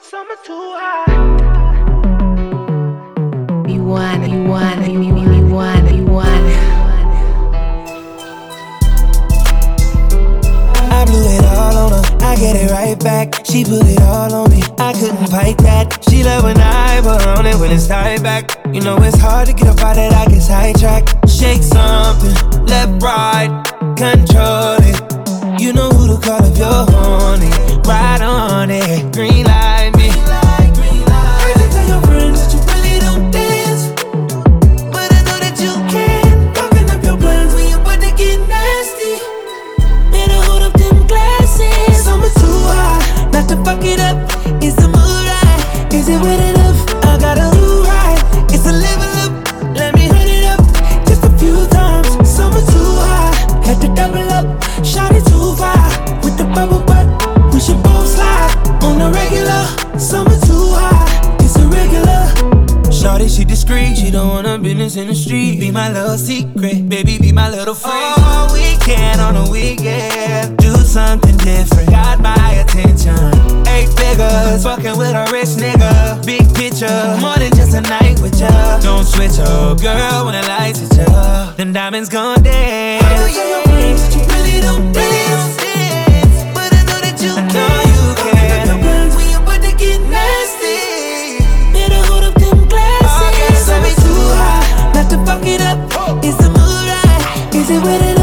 Summer too hot. You want, you want, you, you, you want, you want. I blew it all on her, I get it right back. She put it all on me, I couldn't fight that. She love when I put on it when it's tied back. You know it's hard to get up out that I get sidetracked. Shake something, left, right, control it. You know who to call if you're horny. Ride on it, green light secret, baby, be my little freak. Oh, weekend on a weekend, do something different. Got my attention. Eight figures, fucking with a rich nigga. Big picture, more than just a night with ya. Don't switch up, girl, when the lights hit ya. Them diamonds gon' dance. Oh, yeah, your friends, that you really don't dance. Right?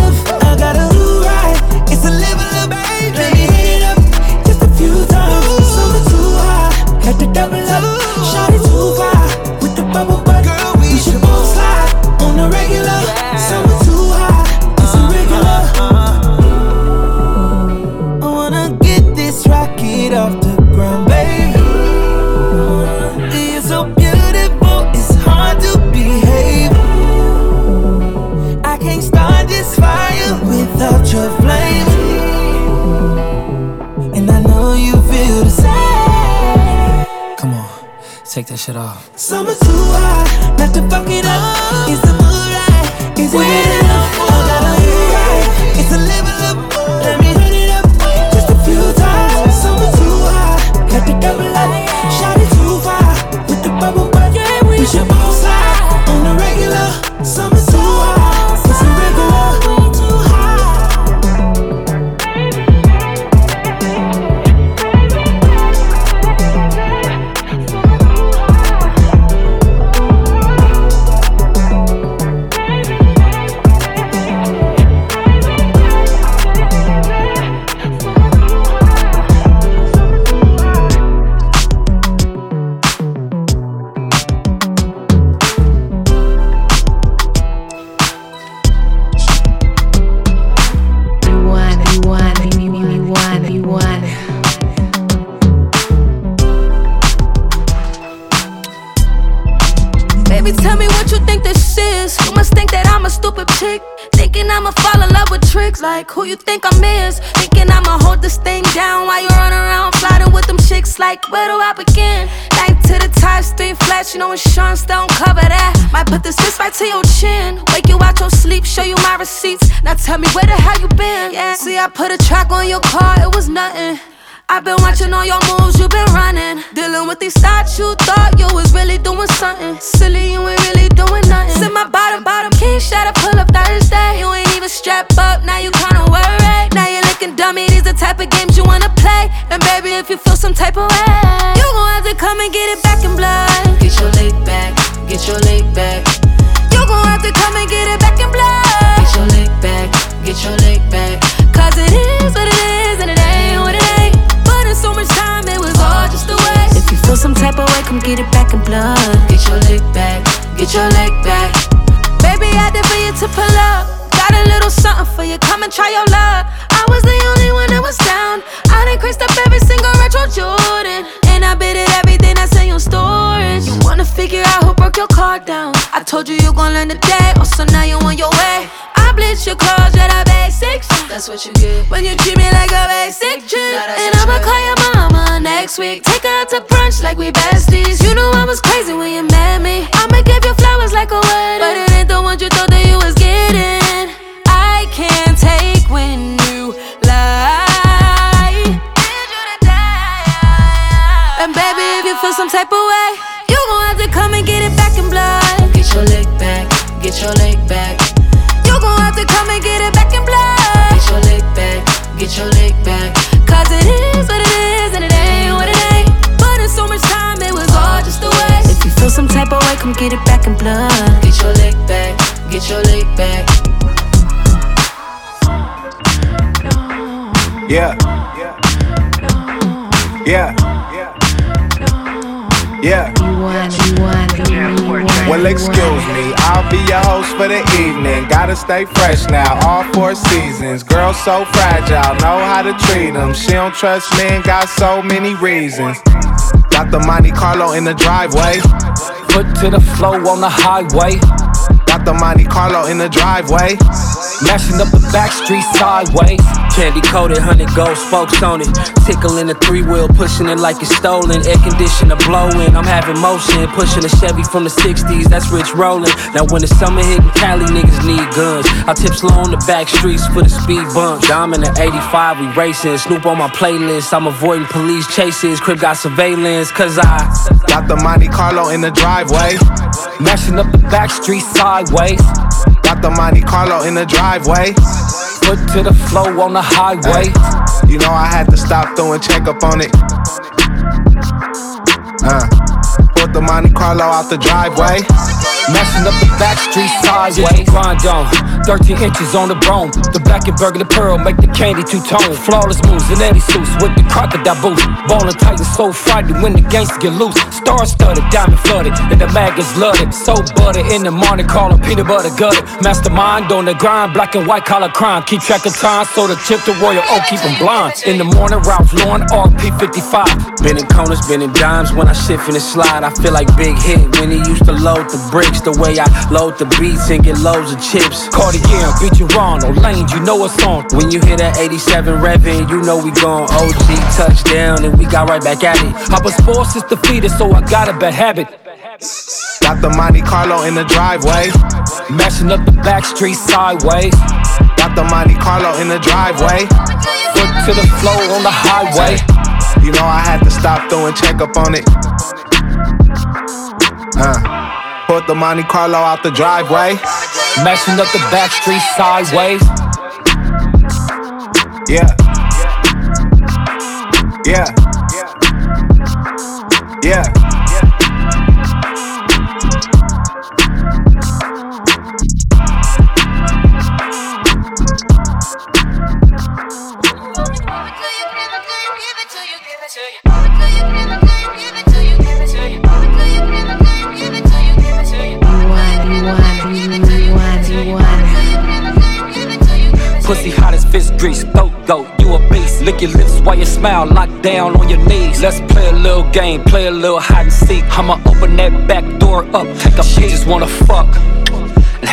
Take that shit off. Summer too hot, not to fuck it up. Is the mood right? Is it enough? I gotta do right. It's a level up. Let me hit it up just a few times. Summer too hot, had to double up. Shot it too far with the bubble butt. we should fall in love with tricks. Like who you think I'm is. Thinking I'ma hold this thing down while you run around flirting with them chicks. Like where do I begin? Night to the top, street flash. You know insurance don't cover that. Might put this fist right to your chin. Wake you out your sleep, show you my receipts. Now tell me where the hell you been? Yeah. See, I put a track on your car, it was nothing. I've been watching all your moves, you've been running. Dealing with these thoughts, you thought you was really doing something. Silly, you ain't really doing nothing. Sit my bottom, bottom, king shot, I pull up Thursday. You ain't even strapped up, now you kinda worried. Now you're looking dummy, these the type of games you wanna play. And baby, if you feel some type of way, you gon' have to come and get it back in blood. Get your leg back, get your leg back, You gon' have to come and get it back get it back in blood. Get your leg back, get your leg back. Baby, I did for you to pull up. Got a little something for you, come and try your luck. I was the only one that was down. I done creased up every single retro Jordan. And I bid it everything that's in your storage. You wanna figure out who broke your car down? I told you you gon' learn today, oh, so now you on your way. Bleach your clothes, yeah, the basics. That's what you get. When you treat me like a basic chick And I'ma call your mama next week. Take her out to brunch like we besties. You knew I was crazy when you met me. I'ma give you flowers like a wedding. But it ain't the ones you thought that you was getting. I can't take when you lie. And baby, if you feel some type of way, Yeah. Yeah. Well, excuse me, I'll be your host for the evening. Gotta stay fresh now, all four seasons. Girl so fragile, know how to treat them. She don't trust men, got so many reasons. Got the Monte Carlo in the driveway. Foot to the flow on the highway. Got the Monte Carlo in the driveway. Mashing up the back street sideways. Candy coated, hundred gold spokes on it. Tickling the three wheel, pushing it like it's stolen. Air conditioner blowing, I'm having motion. Pushing a Chevy from the 60s, that's rich rolling. Now when the summer hitting Cali, niggas need guns. I tip slow on the back streets for the speed bumps. I'm in the 85, we racing. Snoop on my playlist, I'm avoiding police chases. Crib got surveillance, cause I Got the Monte Carlo in the driveway. Mashing up the back street sideways. The Monte Carlo in the driveway. Foot to the flow on the highway. You know I had to stop through and check up on it. Uh, put the Monte Carlo out the driveway. Mashing up the back street sideways. Grind on, 13 inches on the bone. The black and burgundy pearl make the candy two tone. Flawless moves and Eddie suits with the crocodile boots. Ballin' tight and so frightened when the gangsters get loose. Star studded, diamond flooded, and the mag is flooded. So butter in the morning, calling peanut butter gutted. Mastermind on the grind, black and white collar crime. Keep track of time, so the tip to Royal Oak keep 'em blind. In the morning, Ralph Lauren, RP55. Been in corners, been in dimes when I shift in the slide. I feel like Big Hit when he used to load the bricks. The way I load the beats and get loads of chips. Cartier, beat you wrong, no lanes, you know it's on. When you hear that 87 revving, you know we gone OG touchdown and we got right back at it. I was forced since defeated, so I got a bad habit. Got the Monte Carlo in the driveway. Mashing up the back street sideways. Got the Monte Carlo in the driveway. Foot to the flow on the highway. You know I had to stop through and check up on it. Uh, put the Monte Carlo out the driveway. Mashing up the back street sideways. Yeah. Yeah. Yeah. Yeah. Lick your lips while you smile, lock down on your knees. Let's play a little game, play a little hide and seek. I'ma open that back door up, take a She just wanna fuck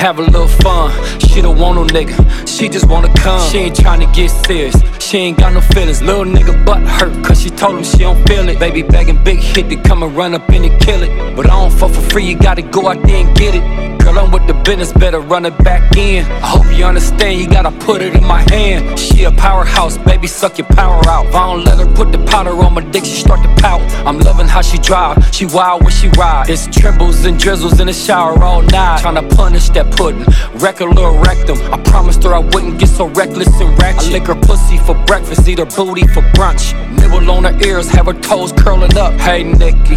have a little fun. She don't want no nigga, she just wanna come. She ain't tryna get serious, she ain't got no feelings. Little nigga butt hurt, cause she told him she don't feel it. Baby begging big hit to come and run up in and kill it. But I don't fuck for free, you gotta go out there and get it. Girl, I'm with the business, better run it back in. I hope you understand, you gotta put it in my hand. She a powerhouse, baby, suck your power out. If I don't let her put the powder on my dick, she start to pout. I'm loving how she drive, she wild when she ride. It's trembles and drizzles in the shower all night. Tryna punish that pudding, little rectum. I promised her I wouldn't get so reckless and ratchet. I lick her pussy for breakfast, eat her booty for brunch. Nibble on her ears, have her toes curling up. Hey, Nikki,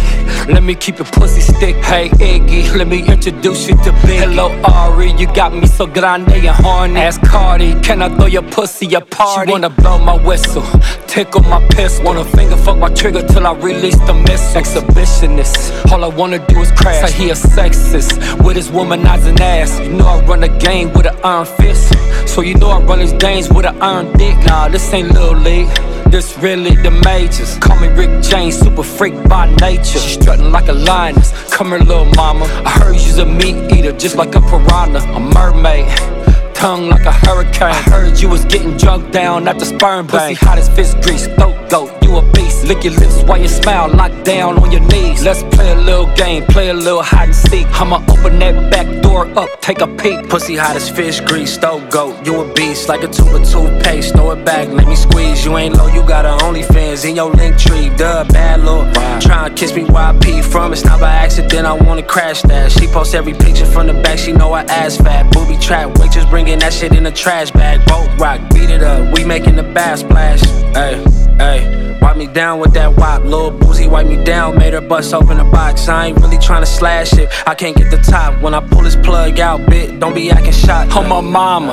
let me keep your pussy stick. Hey, Iggy, let me introduce you to Big. Hello, Ari, you got me so grande and horny. Ask Cardi, can I throw your pussy a party? She wanna blow my whistle, tickle my piss. Wanna finger fuck my trigger till I release the missile. Exhibitionist, all I wanna do is crash. Say he a sexist with his womanizing ass. You know I run a game with an iron fist. So you know I run these games with an iron dick. Nah, this ain't little league. This really the majors. Call me Rick James, super freak by nature. She strutting like a lioness. Come here, little mama. I heard you's a meat eater, just like a piranha, a mermaid. Tongue like a hurricane. I heard you was getting drunk down at the sperm bank. Pussy hot as fist grease, throat goat, you a beast. Lick your lips while you smile, lock down on your knees. Let's play a little game, play a little hide and seek. I'ma open that back door up, take a peek. Pussy hot as fish grease, stove goat. You a beast like a tube of toothpaste. Throw it back, let me squeeze. You ain't low, you got a OnlyFans in your link tree. Duh, bad little. Trying to kiss me while I pee from it's not by accident. I wanna crash that. She posts every picture from the back. She know I ass fat. Booby trap, waitress bringing that shit in a trash bag. Boat rock, beat it up. We making the bass splash. Hey, hey. Wipe me down with that wop. Lil Boosie wipe me down, made her bust open the box. I ain't really trying to slash it. I can't get the top when I pull this plug out, bit. Don't be acting shot. On my mama,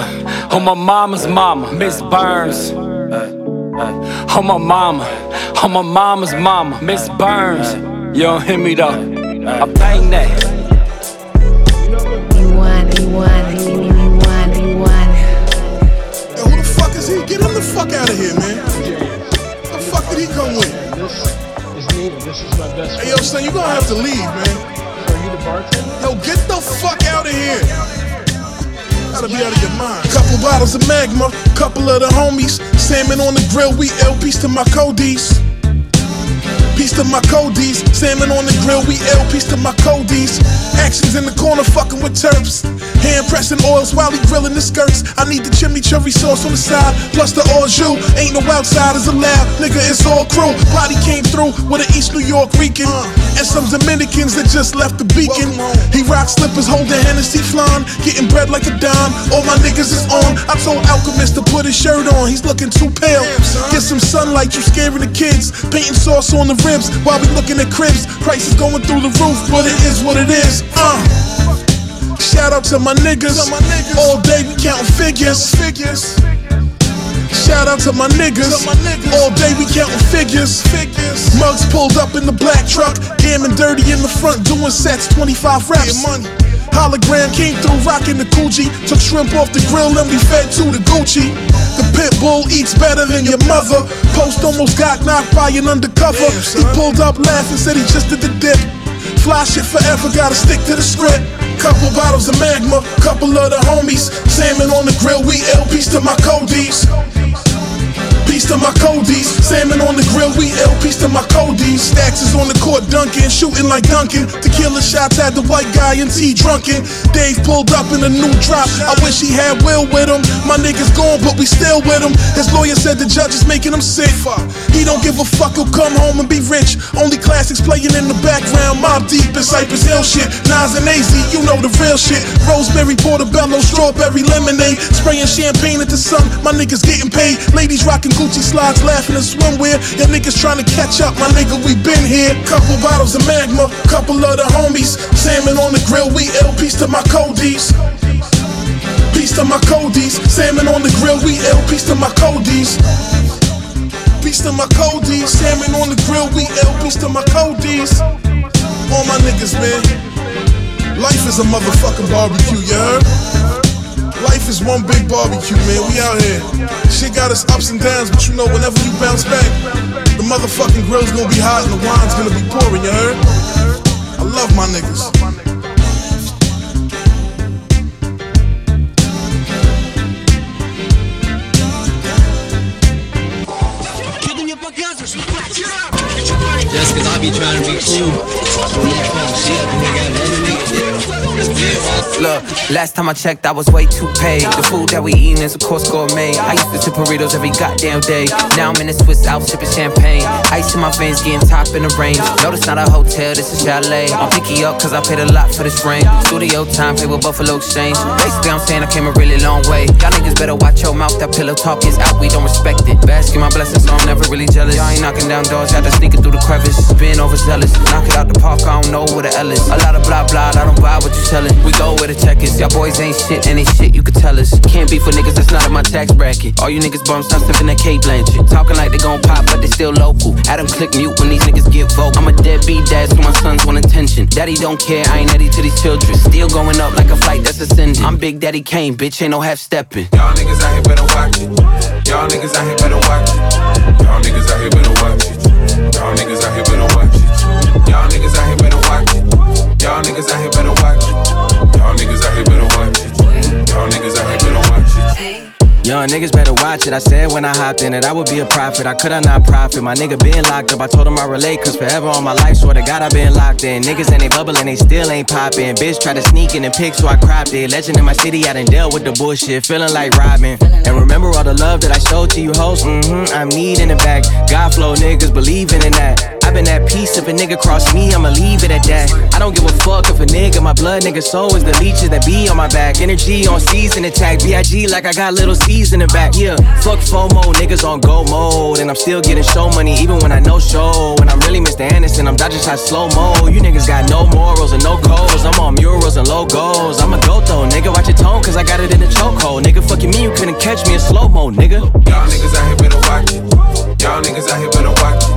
on my mama's mama, Miss Burns. On my mama, on my mama's mama, Miss Burns. You don't hear me though. I bang that. With? Hey, yo, son, you gonna have to leave, man. So you the bartender? Yo, get the fuck out of here. Gotta be out of your mind. Couple bottles of magma, couple of the homies. Salmon on the grill, we L piece to my codies. Piece to my codies. Salmon on the grill, we L piece to my codies. Actions in the corner, fucking with terps. Hand pressing oils while he grilling the skirts. I need the chimichurri sauce on the side, plus the au jus. Ain't no outsiders allowed, nigga, it's all crew. Body came through with an East New York Rican. And some Dominicans that just left the beacon. He rock slippers, holding Hennessy flan, getting bread like a dime. All my niggas is on. I told Alchemist to put his shirt on, he's looking too pale. Get some sunlight, you scaring the kids. Painting sauce on the ribs while we looking at cribs. Prices going through the roof, but it is what it is. Uh. Shout out to my niggas. All day we counting figures. Figures. Shout out to my niggas. All day we counting figures. Muggs pulled up in the black truck. Damn and dirty in the front doing sets. 25 reps. Hologram came through rocking the Gucci. Took shrimp off the grill and we fed to the Gucci. The pit bull eats better than your mother. Post almost got knocked by an undercover. He pulled up laughing, said he just did the dip. Fly shit forever, gotta stick to the script. Couple bottles of magma, couple of the homies. Salmon on the grill, we LPs to my codies. Piece to my codies. Salmon on the grill, we L piece to my codies. Stacks is on the court dunking, shooting like Duncan. Tequila shots had the white guy and T drunken. Dave pulled up in a new drop. I wish he had Will with him. My niggas gone, but we still with him. His lawyer said the judge is making him sick. He don't give a fuck, he'll come home and be rich. Only classics playing in the background. Mobb Deep in Cypress Hill shit. Nas and AZ, you know the real shit. Rosemary, portobello, strawberry lemonade. Spraying champagne at the sun. My niggas getting paid. Ladies rocking Gucci slides, laughing and swimwear. Your niggas trying to catch up. My nigga, we been here. Couple bottles of magma, couple of the homies. Salmon on the grill, we L piece to my codies. Piece to my codies. Salmon on the grill, we L piece to my codies. Piece to my codies. Salmon on the grill, we L piece to my codies. All my niggas, man. Life is a motherfucking barbecue, you heard? Life is one big barbecue, man. We out here. Shit got us ups and downs, but you know, whenever you bounce back, the motherfucking grill's gonna be hot and the wine's gonna be pouring, you heard? I love my niggas. Just cause I be trying to be cool. Look, last time I checked, I was way too paid. The food that we eatin' is of course gourmet. I used to sip burritos every goddamn day. Now I'm in a Swiss Alps sipping champagne. Ice in my veins, getting top in the range. No, this not a hotel, this is chalet. I'm picky up cause I paid a lot for this ring. Studio time, pay with Buffalo Exchange. Basically, I'm saying I came a really long way. Y'all niggas better watch your mouth, that pillow talk is out, we don't respect it. Basking my blessings, so I'm never really jealous. Y'all ain't knocking down doors, had to sneak it through the crevice. Being overzealous, knock it out the park, I don't know where the L is. A lot of blah blah, I don't buy what you selling. We go where the check is. Y'all boys ain't shit, and ain't shit you could tell us. Can't be for niggas that's not in my tax bracket. All you niggas bums, stop sipping that K Blanchett. Talking like they gon' pop, but they still local. Adam click mute when these niggas get vocal. I'm a deadbeat dad, so my sons want attention. Daddy don't care, I ain't Eddie to these children. Still going up like a flight that's ascending. I'm Big Daddy Kane, bitch, ain't no half stepping. Y'all niggas out here better watch it. Y'all niggas out here better watch it. Y'all niggas out here better watch it. Y'all niggas out here better watch it. Y'all niggas out here better watch it. Y'all niggas out here Niggas better watch it. I said when I hopped in it, I would be a prophet. I could I not profit? My nigga been locked up. I told him I relate, cause forever on my life, swear to God, I been locked in. Niggas and they bubbling, they still ain't popping. Bitch try to sneak in and pick, so I cropped it. Legend in my city, I done dealt with the bullshit. Feeling like Robin. And remember all the love that I showed to you, hoes? Mm hmm, I'm needing it back. God flow niggas believing in that. I've been at peace. If a nigga cross me, I'ma leave it at that. I don't give a fuck if a nigga, my blood nigga soul is the leeches that be on my back. Energy on season attack. BIG like I got little C's in the back. Yeah, fuck FOMO, niggas on go mode. And I'm still getting show money even when I know show. And I'm really Mr. Anderson, I'm dodging shots slow mo. You niggas got no morals and no codes. I'm on murals and logos. I'm a go though, nigga. Watch your tone, cause I got it in the chokehold. Nigga, fucking me, you couldn't catch me in slow mo, nigga. Y'all niggas out here better watch it. Y'all niggas out here better watch.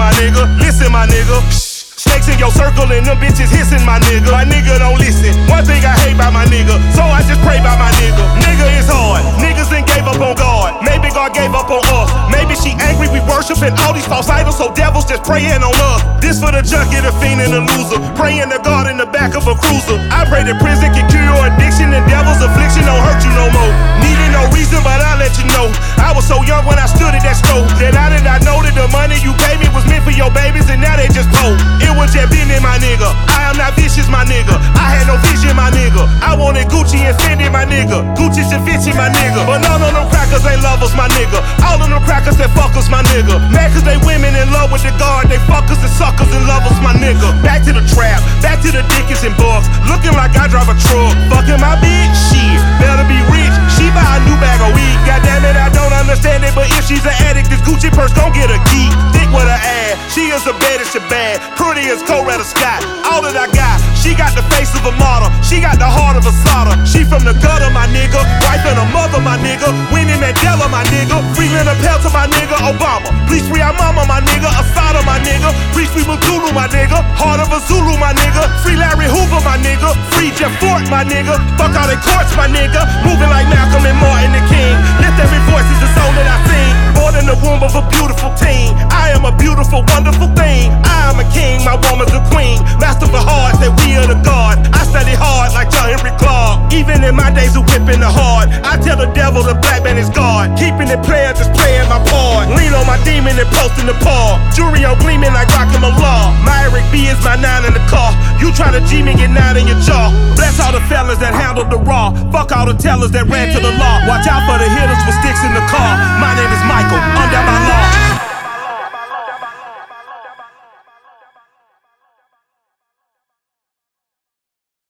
My nigga. Listen, my nigga. Snakes in your circle and them bitches hissing, my nigga. My nigga don't listen. One thing I hate about my nigga, so I just pray about my nigga. Nigga is hard. Niggas then gave up on God. Maybe God gave up on us. Maybe she angry we worshiping all these false idols, so devils just praying on us. This for the junkie, the fiend, and the loser. Praying to God in the back of a cruiser. I pray that prison can cure your addiction and devil's affliction don't hurt just business, my nigga. I am not vicious, my nigga. I had no vision, my nigga. I wanted Gucci and Fendi, my nigga. Gucci and Vinci, my nigga. But none of them crackers ain't lovers, my nigga. All of them crackers that fuckers, my nigga. Mad cause they women in love with the guard. They fuckers and suckers and lovers, my nigga. Back to the trap, back to the Dickens and Bucks. Looking like I drive a truck. Fucking my bitch, shit. Better be rich. She buy a new bag of weed. God damn it, I don't understand it. But if she's an addict, this Gucci purse gon' get a key. Thick with her ass. She is the baddest, she bad. Pretty as Coretta Scott. All that I got. She got the face of a model. She got the heart of a solder. She from the gutter, my nigga. Wife and a mother, my nigga. Winnie Mandela, my nigga. Free Leonard Peltier, my nigga. Obama. Please free our mama, my nigga. Assata, my nigga. Free Mutulu, my nigga. Heart of a Zulu, my nigga. Free Larry Hoover, my nigga. Free Jeff Fort, my nigga. Fuck all the courts, my nigga. Moving like Malcolm and Martin the King. Lift every voice is the soul that I sing. Born in the womb of a beautiful teen. I am a beautiful, wonderful thing. I In my days of whipping the hard, I tell the devil the black man is God. Keeping it playing, just playing my part. Lean on my demon and posting the paw. Jewelry on gleaming like rockin' my law. My Eric B is my nine in the car. You try to G me, get nine in your jaw. Bless all the fellas that handled the raw. Fuck all the tellers that ran to the law. Watch out for the hitters with sticks in the car. My name is Michael. I'm down